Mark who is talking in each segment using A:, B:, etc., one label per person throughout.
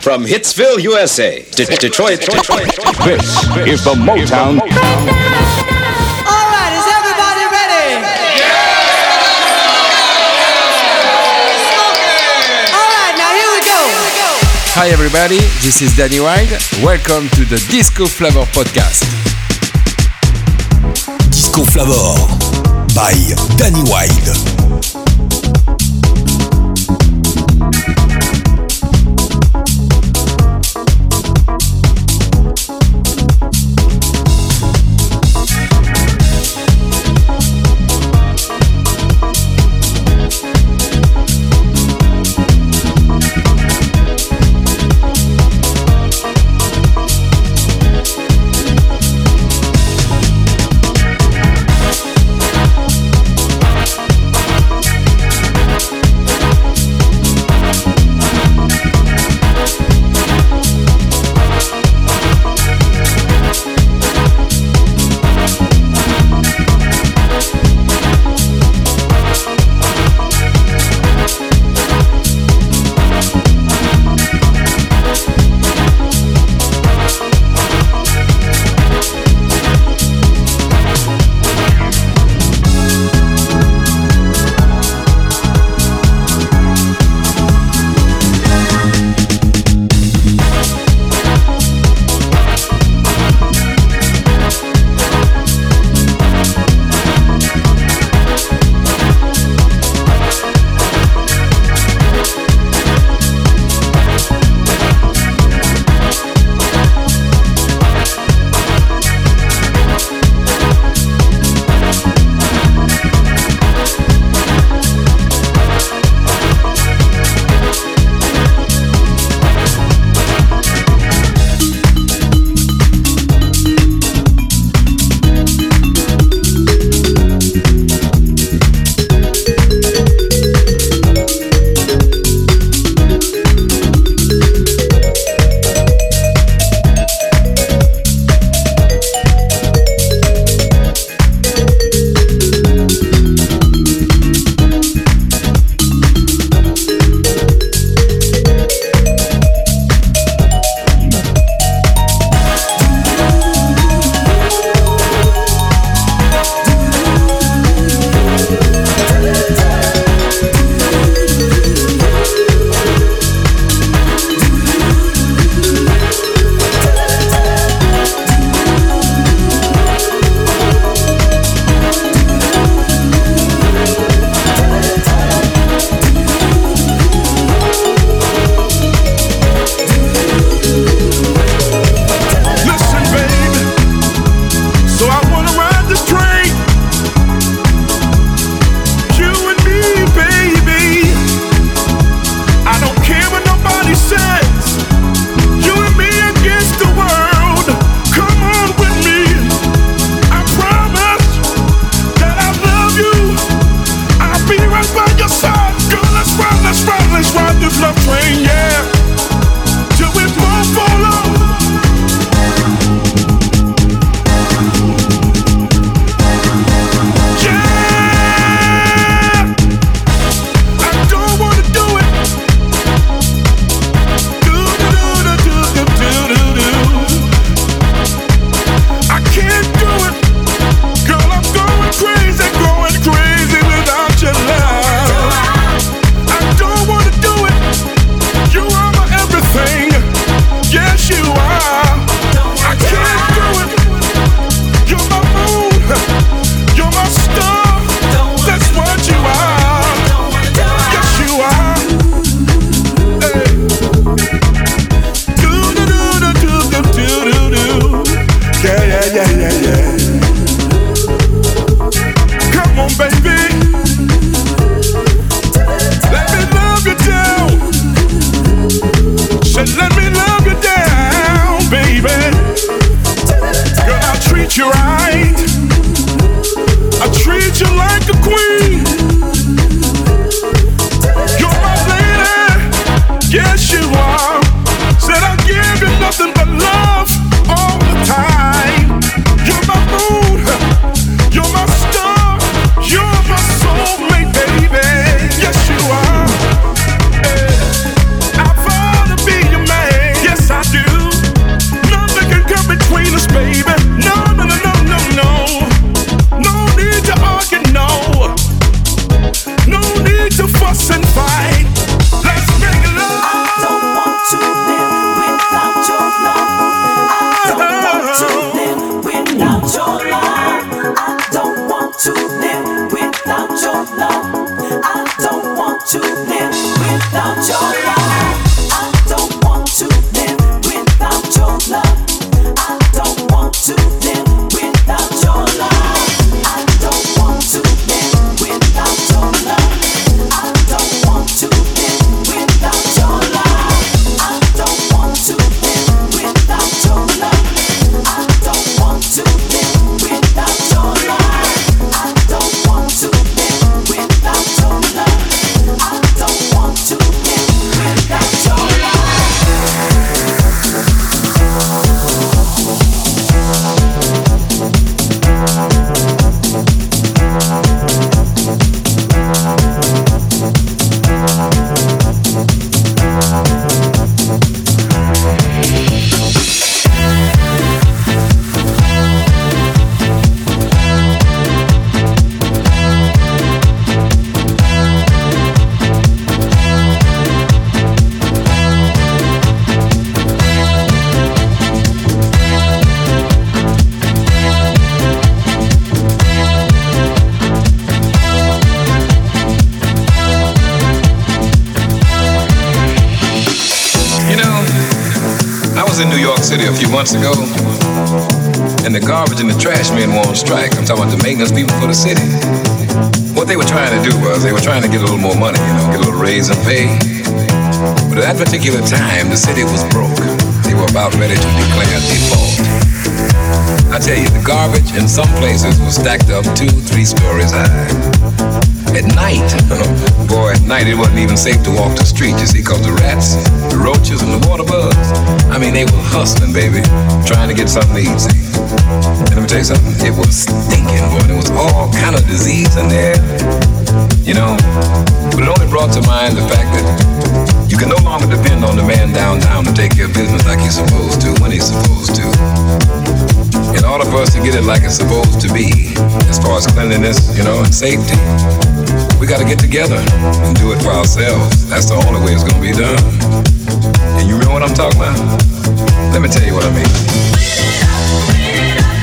A: From Hitsville, USA, to Detroit, Detroit, Detroit,
B: This is the Motown.
C: All right, is everybody ready? Yeah! All right, now here we go.
D: Hi everybody, this is Danny Wilde. Welcome to the Disco Flavor Podcast.
E: Disco Flavor by Danny Wilde.
F: Months ago, and the garbage and the trash men were on strike. I'm talking about the maintenance people for the city. What they were trying to do was they were trying to get a little more money, you know, get a little raise in pay. But at that particular time, the city was broke. They were about ready to declare default. I tell you, the garbage in some places was stacked up two, three stories high. At night, boy, at night it wasn't even safe to walk the street, you see, cause the rats, the roaches, and the water bugs, I mean, they were hustling, baby, trying to get something to eat, see. And let me tell you something, it was stinking, boy, there was all kind of disease in there, you know. But it only brought to mind the fact that you can no longer depend on the man downtown to take care of business like he's supposed to, when he's supposed to. In order for us to get it like it's supposed to be, as far as cleanliness, you know, and safety, we got to get together and do it for ourselves. That's the only way it's going to be done. And you know what I'm talking about? Let me tell you what I mean.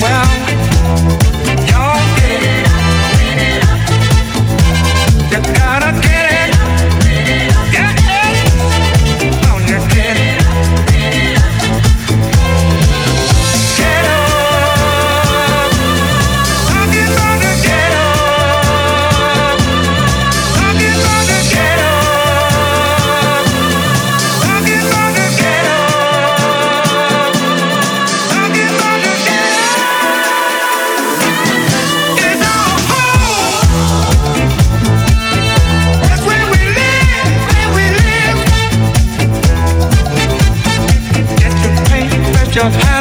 G: Well,
H: just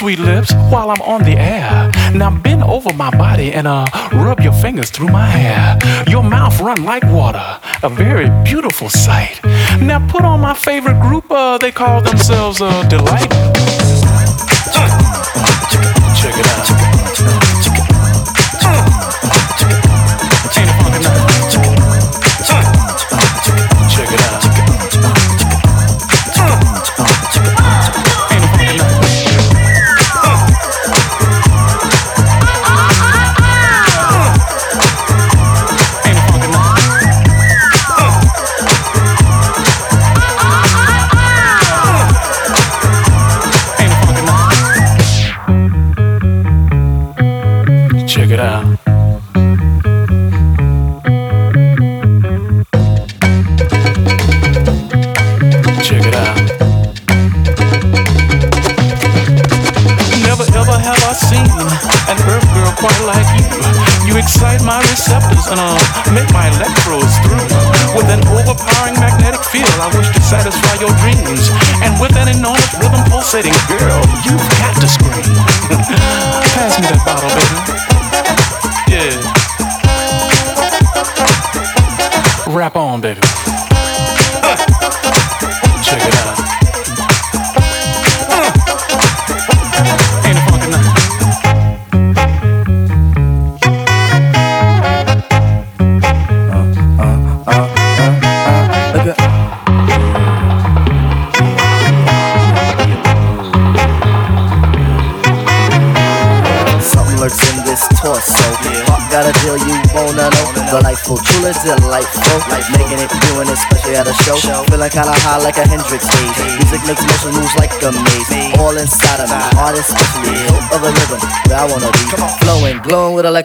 H: sweet lips, while I'm on the air. Now bend over my body and uh, rub your fingers through my hair. Your mouth run like water, a very beautiful sight. Now put on my favorite group, uh, they call themselves uh, Delight.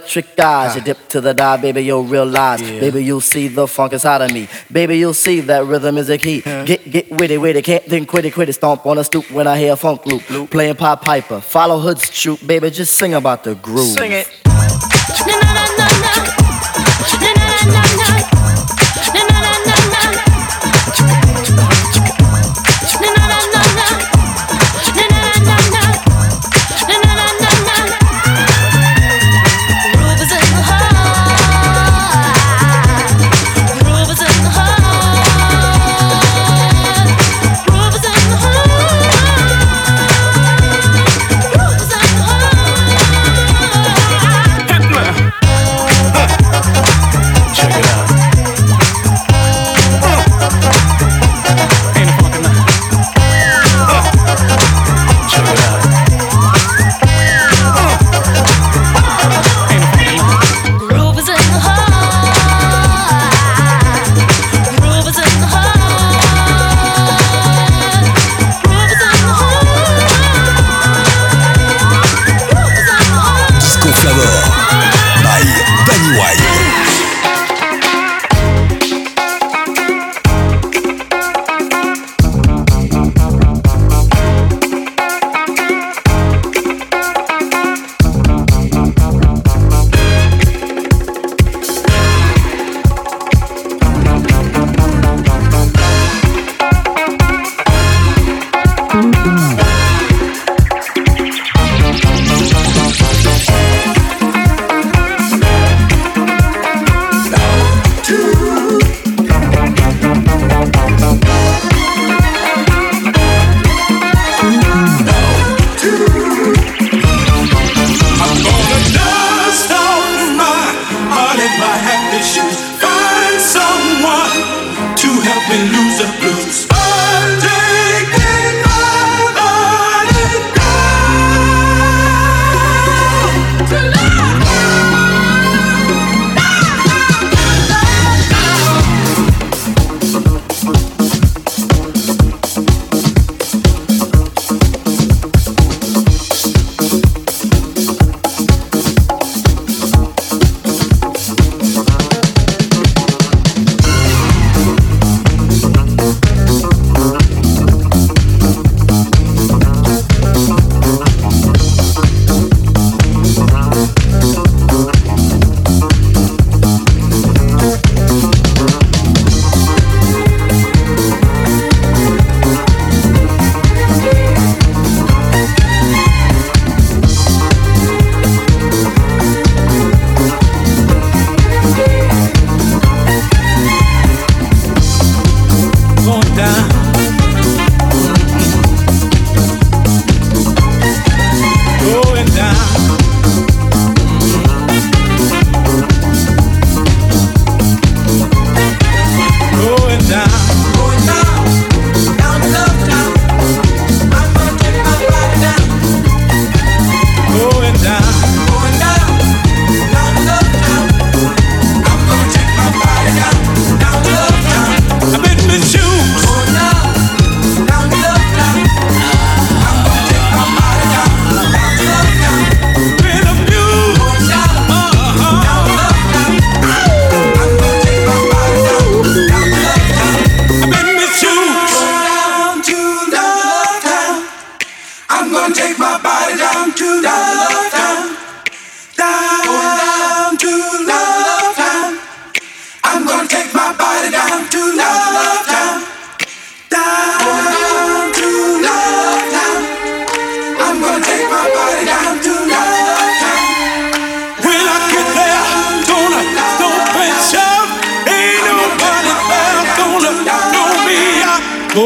I: Electric eyes. You dip to the dive, baby, you'll realize. Baby, you'll see the funk inside of me. Baby, you'll see that rhythm is a key. Get, get witty, witty, can't think quitty, quitty. Stomp on a stoop when I hear a funk loop. Playing Pop Piper, follow Hood's troop, baby, just sing about the groove.
H: Sing it. Check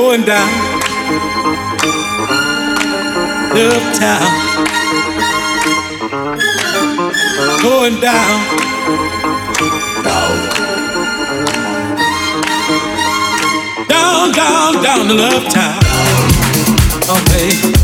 H: going down. Love town. Going down. Down, down, down to love town. Oh, baby.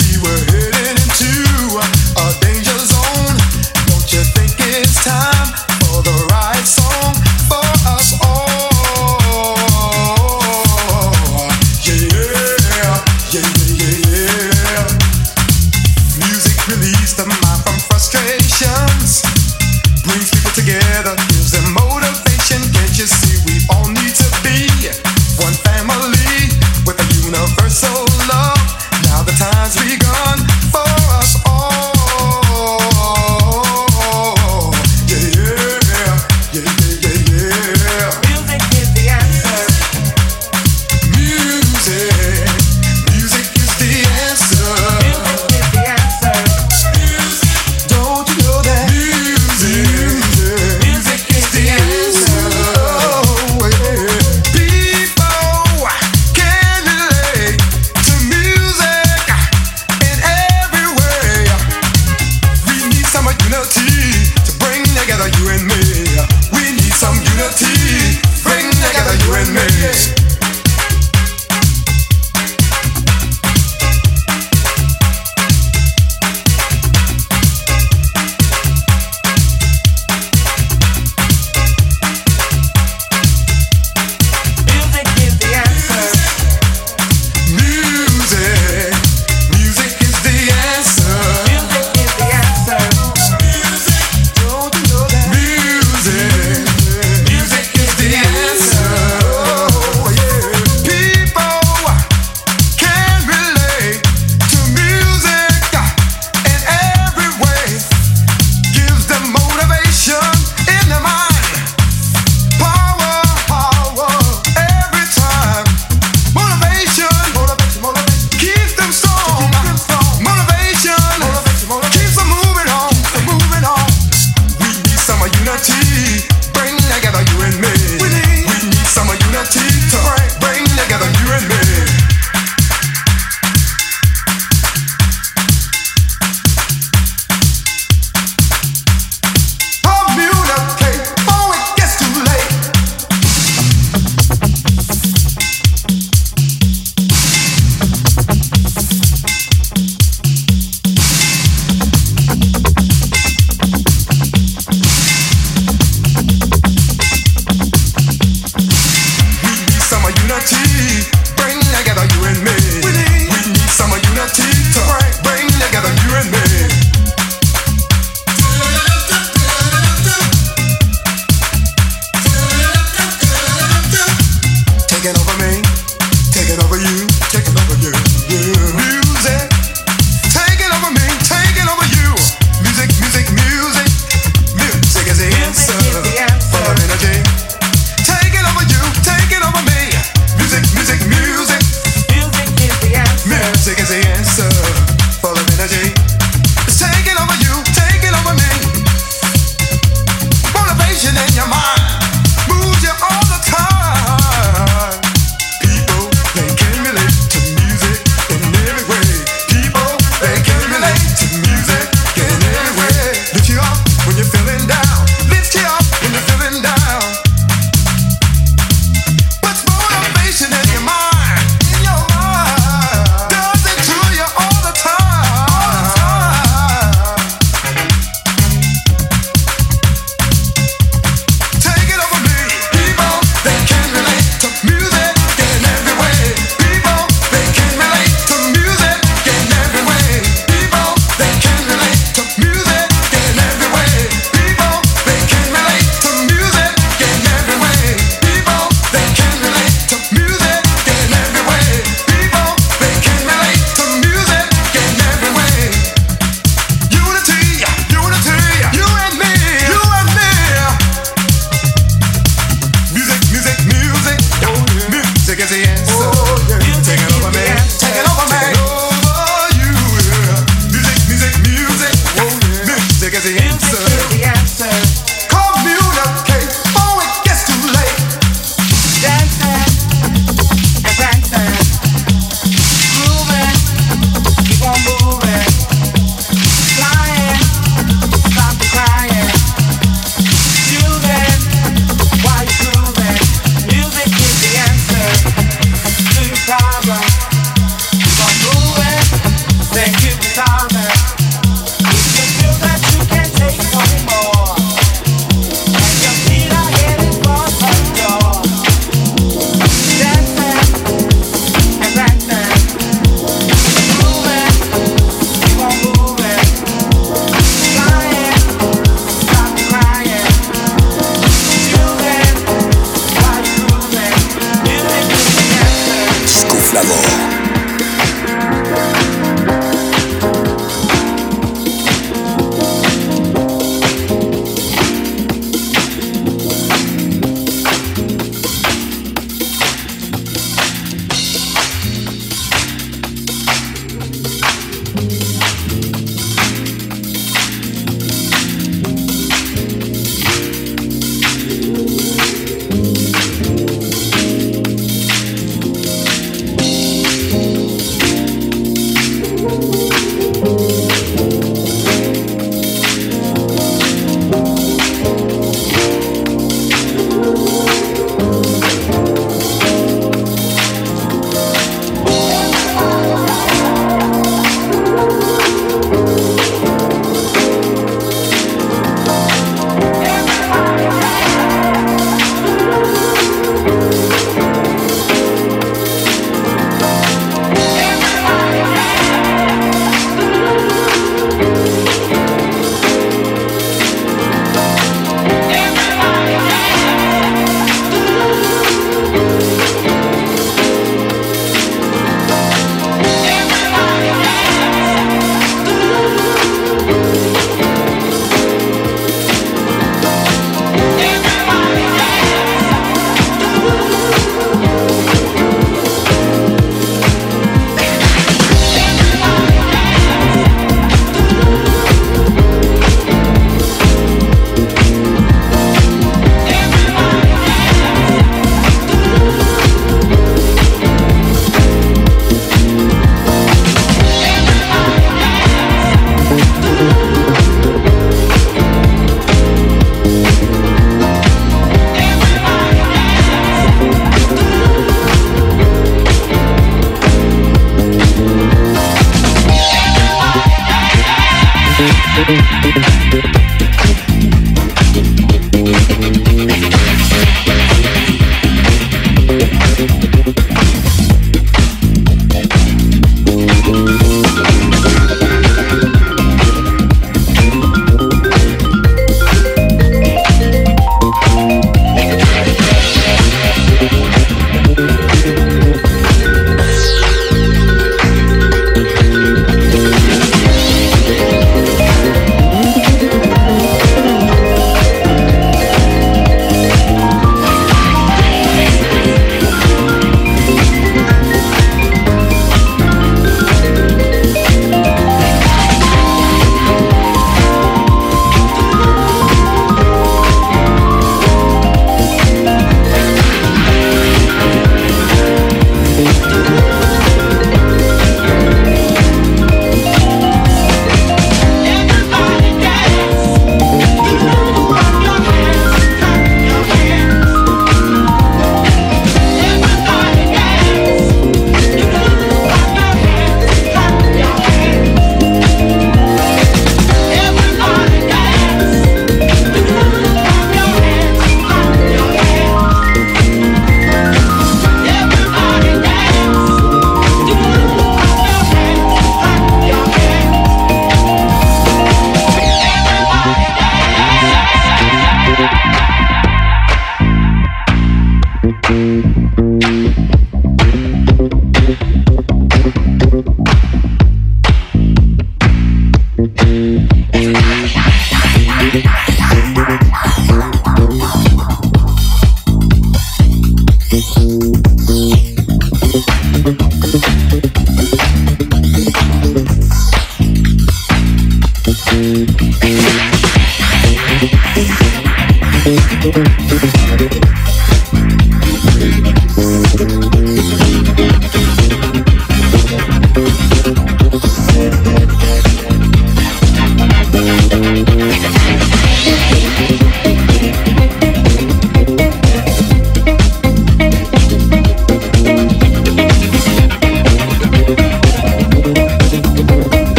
J: see where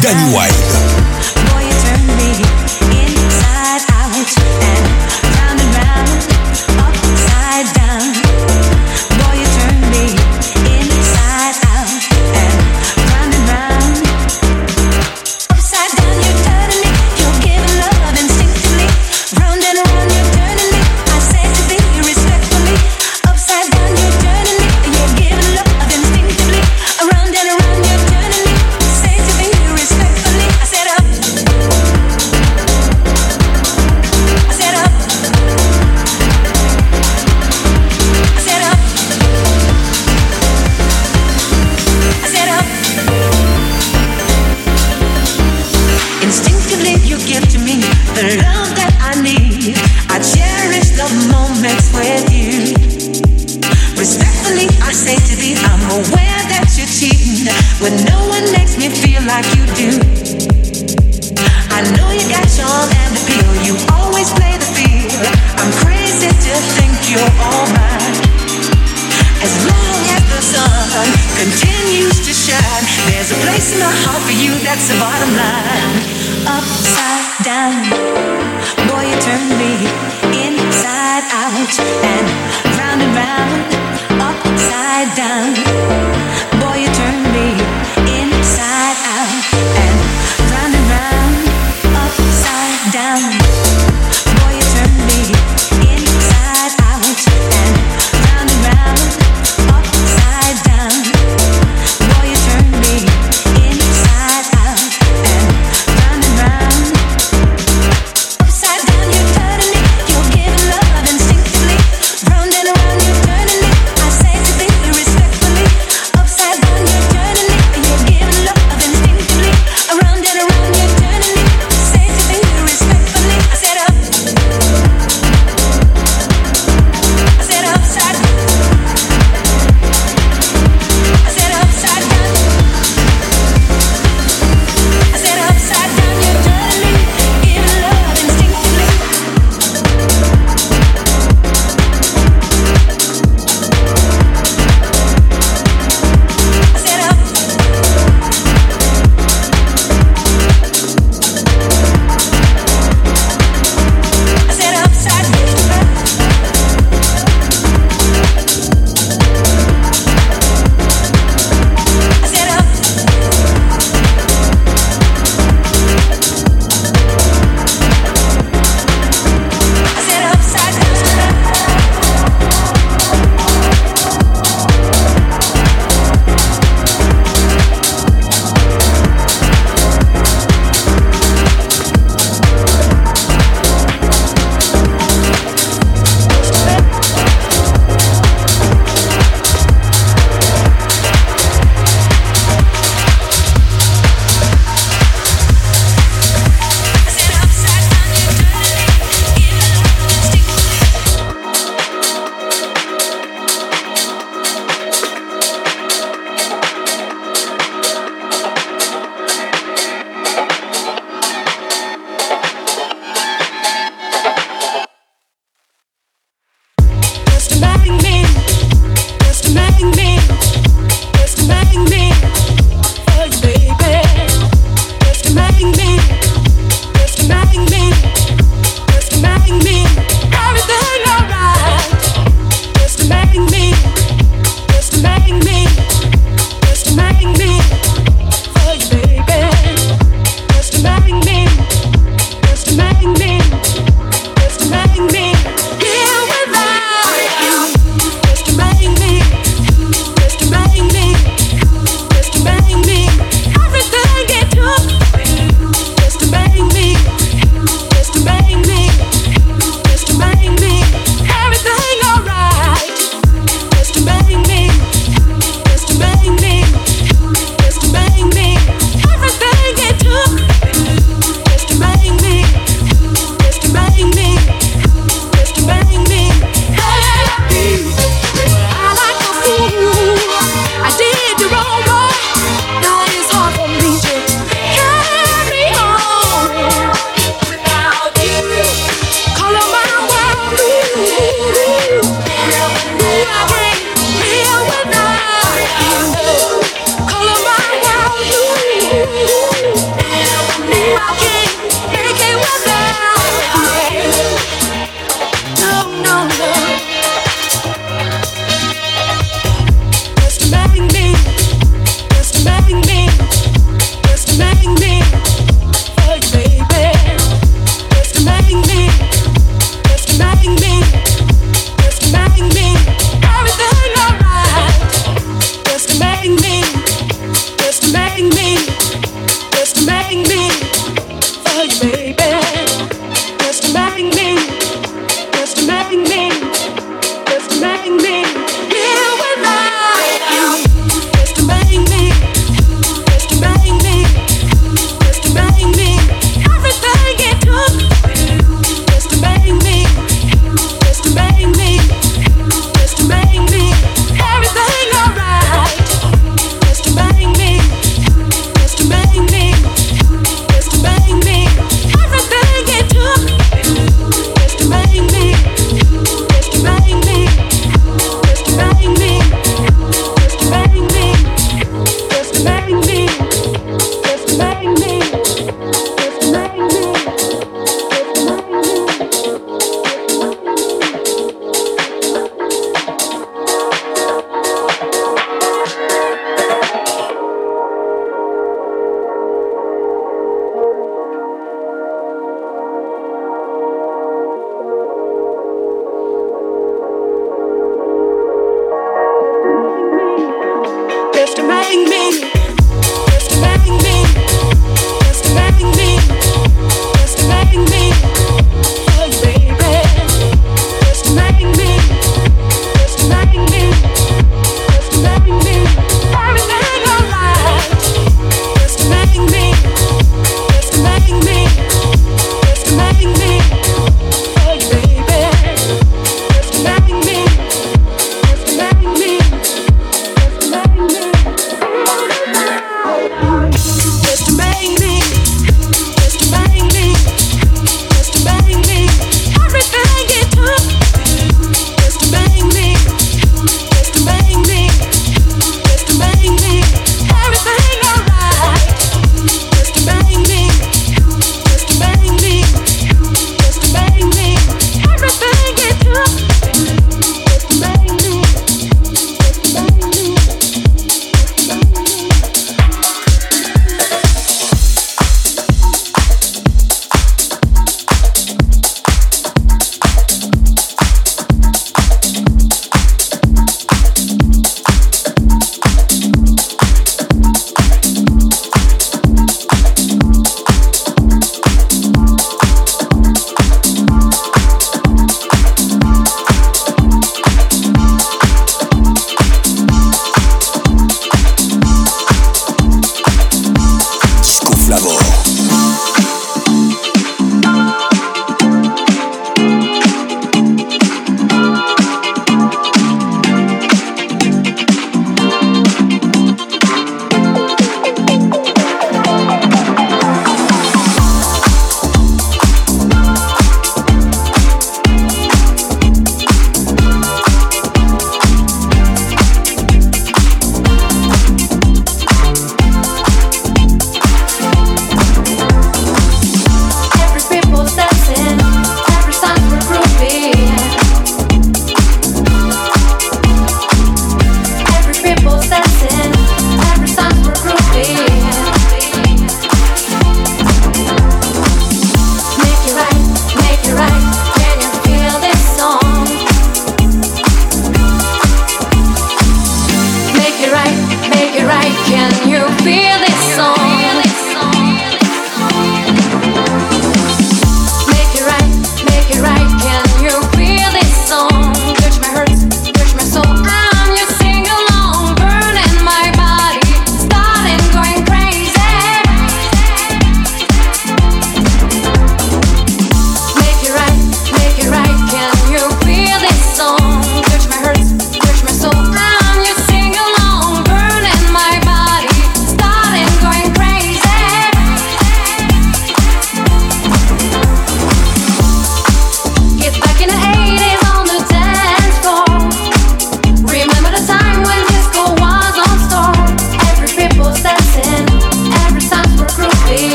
J: Danny White.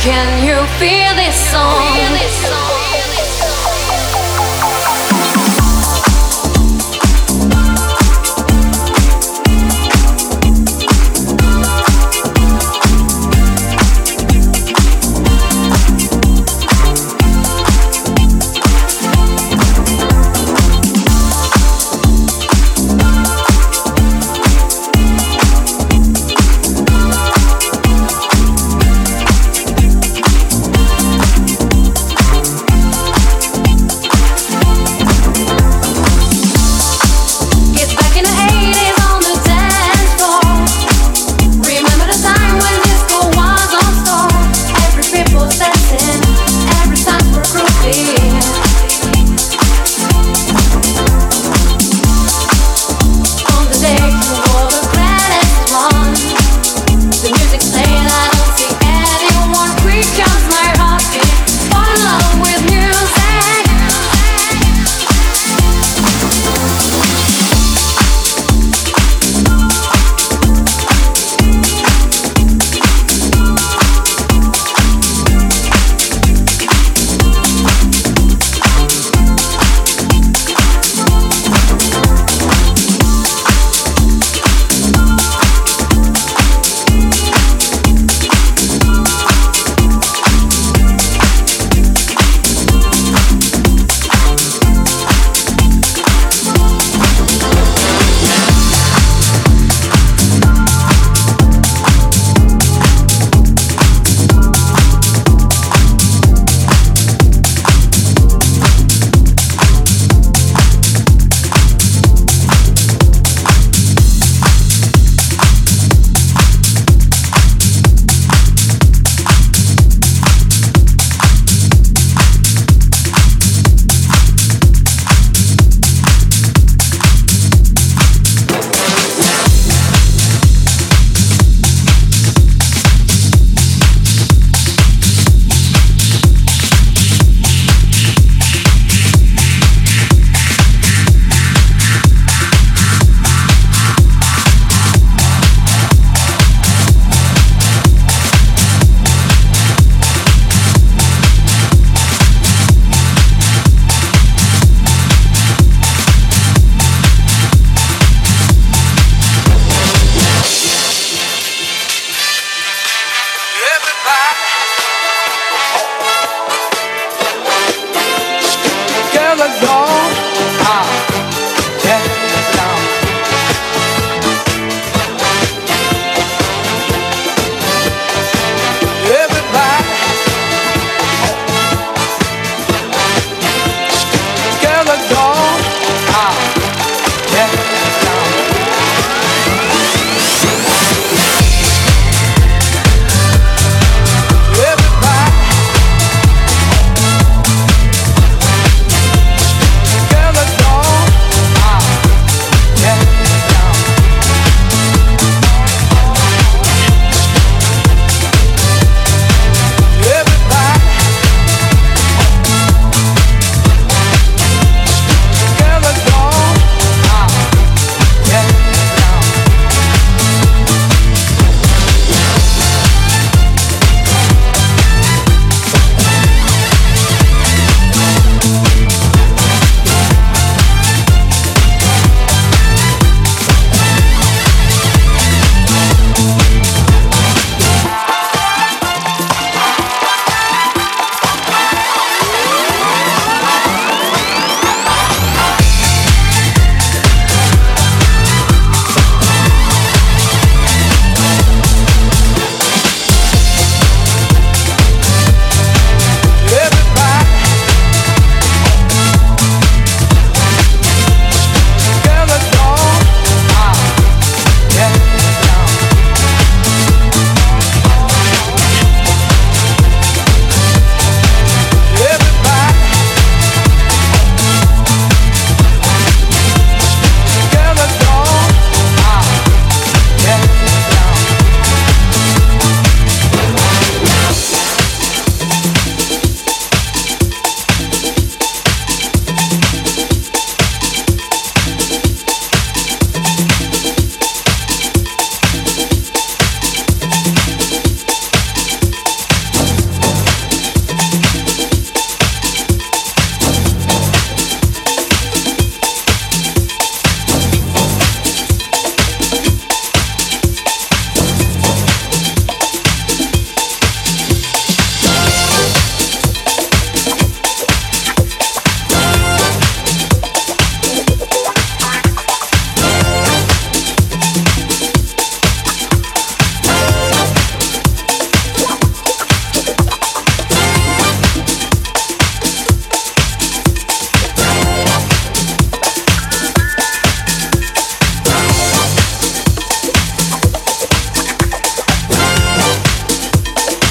K: Can you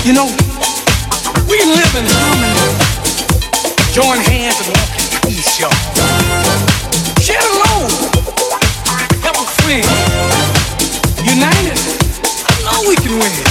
K: You know, we live in harmony. Join hands and walk in peace, y'all. Get the load. Help a friend. United, I know
L: we can win.